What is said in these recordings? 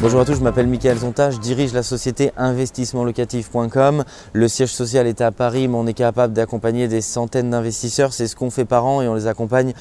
Bonjour à tous, je m'appelle Michael Zonta, je dirige la société investissementlocatif.com. Le siège social est à Paris, mais on est capable d'accompagner des centaines d'investisseurs. C'est ce qu'on fait par an et on les accompagne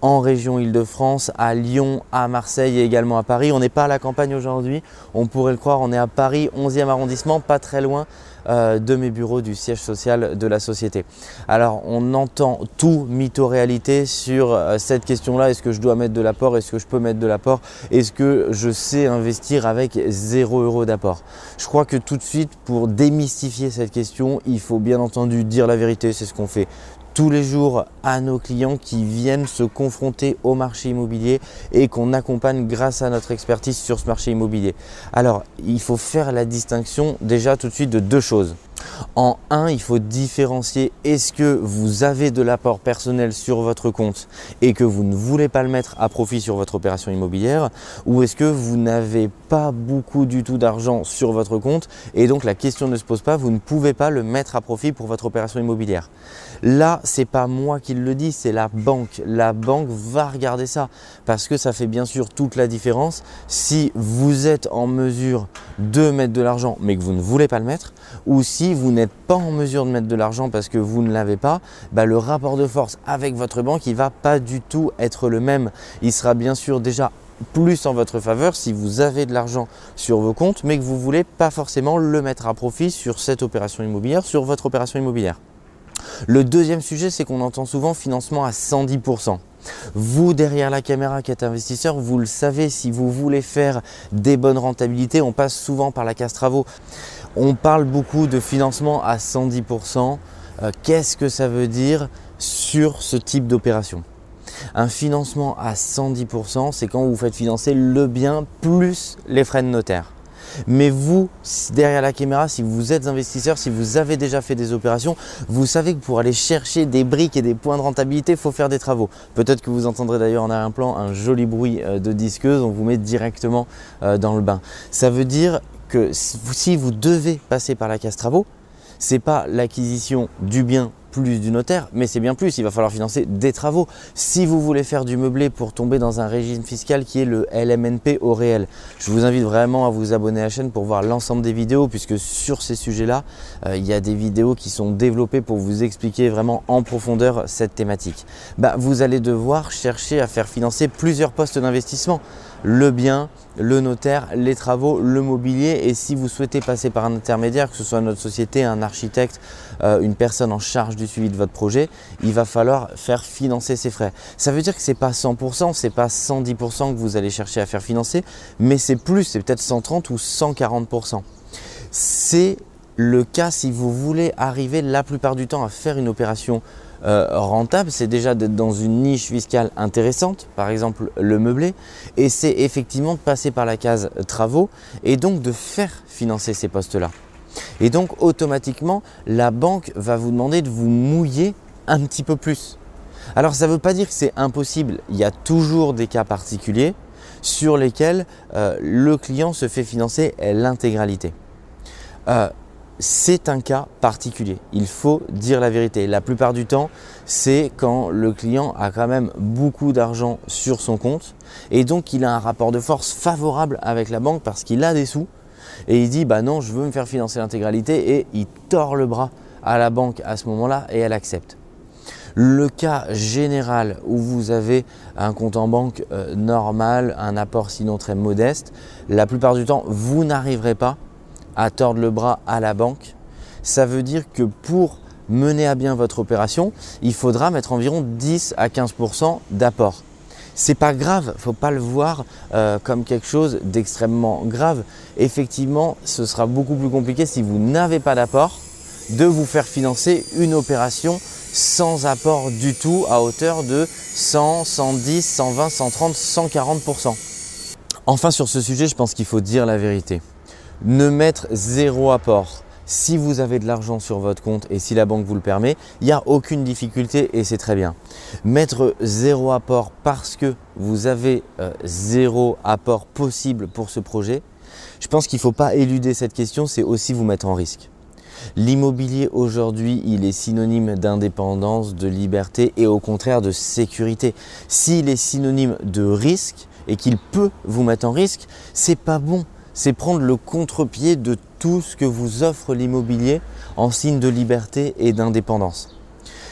en région Île-de-France, à Lyon, à Marseille et également à Paris. On n'est pas à la campagne aujourd'hui, on pourrait le croire, on est à Paris, 11e arrondissement, pas très loin euh, de mes bureaux du siège social de la société. Alors on entend tout mytho-réalité sur euh, cette question-là, est-ce que je dois mettre de l'apport, est-ce que je peux mettre de l'apport, est-ce que je sais investir avec 0 euros d'apport? Je crois que tout de suite, pour démystifier cette question, il faut bien entendu dire la vérité, c'est ce qu'on fait tous les jours à nos clients qui viennent se confronter au marché immobilier et qu'on accompagne grâce à notre expertise sur ce marché immobilier. Alors, il faut faire la distinction déjà tout de suite de deux choses. En un, il faut différencier est-ce que vous avez de l'apport personnel sur votre compte et que vous ne voulez pas le mettre à profit sur votre opération immobilière ou est-ce que vous n'avez pas beaucoup du tout d'argent sur votre compte et donc la question ne se pose pas, vous ne pouvez pas le mettre à profit pour votre opération immobilière. Là, c'est pas moi qui le dis, c'est la banque. La banque va regarder ça parce que ça fait bien sûr toute la différence si vous êtes en mesure de mettre de l'argent mais que vous ne voulez pas le mettre ou si vous n'êtes pas en mesure de mettre de l'argent parce que vous ne l'avez pas, bah, le rapport de force avec votre banque, il va pas du tout être le même. Il sera bien sûr déjà plus en votre faveur si vous avez de l'argent sur vos comptes, mais que vous ne voulez pas forcément le mettre à profit sur cette opération immobilière, sur votre opération immobilière. Le deuxième sujet, c'est qu'on entend souvent financement à 110%. Vous, derrière la caméra qui êtes investisseur, vous le savez, si vous voulez faire des bonnes rentabilités, on passe souvent par la casse travaux. On parle beaucoup de financement à 110%. Euh, qu'est-ce que ça veut dire sur ce type d'opération? Un financement à 110%, c'est quand vous faites financer le bien plus les frais de notaire. Mais vous, derrière la caméra, si vous êtes investisseur, si vous avez déjà fait des opérations, vous savez que pour aller chercher des briques et des points de rentabilité, il faut faire des travaux. Peut-être que vous entendrez d'ailleurs en arrière-plan un joli bruit euh, de disqueuse, on vous met directement euh, dans le bain. Ça veut dire que si vous devez passer par la case travaux, c'est pas l'acquisition du bien plus du notaire, mais c'est bien plus, il va falloir financer des travaux. Si vous voulez faire du meublé pour tomber dans un régime fiscal qui est le LMNP au réel, je vous invite vraiment à vous abonner à la chaîne pour voir l'ensemble des vidéos, puisque sur ces sujets-là, euh, il y a des vidéos qui sont développées pour vous expliquer vraiment en profondeur cette thématique. Bah, vous allez devoir chercher à faire financer plusieurs postes d'investissement le bien, le notaire, les travaux, le mobilier. Et si vous souhaitez passer par un intermédiaire, que ce soit notre société, un architecte, euh, une personne en charge du suivi de votre projet, il va falloir faire financer ces frais. Ça veut dire que ce n'est pas 100%, ce n'est pas 110% que vous allez chercher à faire financer, mais c'est plus, c'est peut-être 130 ou 140%. C'est le cas si vous voulez arriver la plupart du temps à faire une opération euh, rentable, c'est déjà d'être dans une niche fiscale intéressante, par exemple le meublé, et c'est effectivement de passer par la case travaux et donc de faire financer ces postes-là. Et donc automatiquement, la banque va vous demander de vous mouiller un petit peu plus. Alors ça ne veut pas dire que c'est impossible, il y a toujours des cas particuliers sur lesquels euh, le client se fait financer l'intégralité. Euh, c'est un cas particulier. Il faut dire la vérité. La plupart du temps, c'est quand le client a quand même beaucoup d'argent sur son compte et donc il a un rapport de force favorable avec la banque parce qu'il a des sous et il dit bah non, je veux me faire financer l'intégralité et il tord le bras à la banque à ce moment-là et elle accepte. Le cas général où vous avez un compte en banque euh, normal, un apport sinon très modeste, la plupart du temps, vous n'arriverez pas à tordre le bras à la banque, ça veut dire que pour mener à bien votre opération, il faudra mettre environ 10 à 15% d'apport. C'est pas grave, faut pas le voir euh, comme quelque chose d'extrêmement grave. Effectivement, ce sera beaucoup plus compliqué si vous n'avez pas d'apport de vous faire financer une opération sans apport du tout à hauteur de 100, 110, 120, 130, 140%. Enfin sur ce sujet, je pense qu'il faut dire la vérité ne mettre zéro apport, Si vous avez de l'argent sur votre compte et si la banque vous le permet, il n'y a aucune difficulté et c'est très bien. Mettre zéro apport parce que vous avez euh, zéro apport possible pour ce projet, je pense qu'il ne faut pas éluder cette question, c'est aussi vous mettre en risque. L'immobilier aujourd'hui, il est synonyme d'indépendance, de liberté et au contraire de sécurité. S'il est synonyme de risque et qu'il peut vous mettre en risque, c'est pas bon. C'est prendre le contre-pied de tout ce que vous offre l'immobilier en signe de liberté et d'indépendance.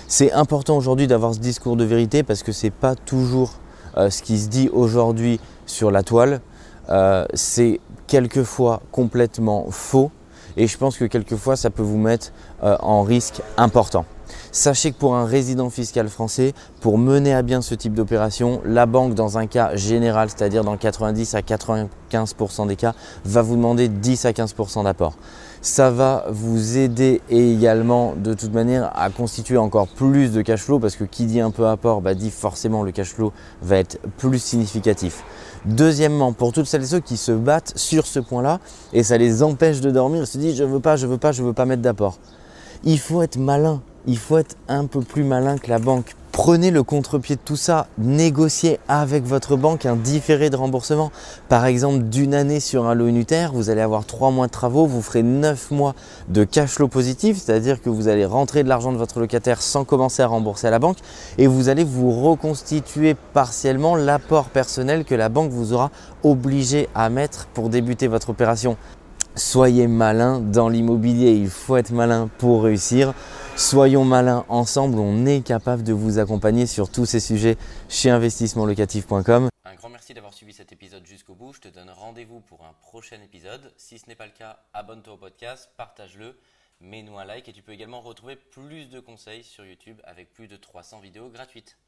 C'est important aujourd'hui d'avoir ce discours de vérité parce que ce n'est pas toujours euh, ce qui se dit aujourd'hui sur la toile. Euh, c'est quelquefois complètement faux et je pense que quelquefois ça peut vous mettre euh, en risque important. Sachez que pour un résident fiscal français, pour mener à bien ce type d'opération, la banque dans un cas général, c'est-à-dire dans 90 à 95% des cas, va vous demander 10 à 15% d'apport. Ça va vous aider également de toute manière à constituer encore plus de cash flow parce que qui dit un peu apport bah, dit forcément le cash flow va être plus significatif. Deuxièmement, pour toutes celles et ceux qui se battent sur ce point-là et ça les empêche de dormir, ils se disent je veux pas, je veux pas, je veux pas mettre d'apport. Il faut être malin, il faut être un peu plus malin que la banque. Prenez le contre-pied de tout ça, négociez avec votre banque un différé de remboursement. Par exemple, d'une année sur un lot unitaire, vous allez avoir trois mois de travaux, vous ferez neuf mois de cash flow positif, c'est-à-dire que vous allez rentrer de l'argent de votre locataire sans commencer à rembourser à la banque et vous allez vous reconstituer partiellement l'apport personnel que la banque vous aura obligé à mettre pour débuter votre opération. Soyez malin dans l'immobilier, il faut être malin pour réussir. Soyons malins ensemble, on est capable de vous accompagner sur tous ces sujets chez investissementlocatif.com. Un grand merci d'avoir suivi cet épisode jusqu'au bout. Je te donne rendez-vous pour un prochain épisode. Si ce n'est pas le cas, abonne-toi au podcast, partage-le, mets-nous un like et tu peux également retrouver plus de conseils sur YouTube avec plus de 300 vidéos gratuites.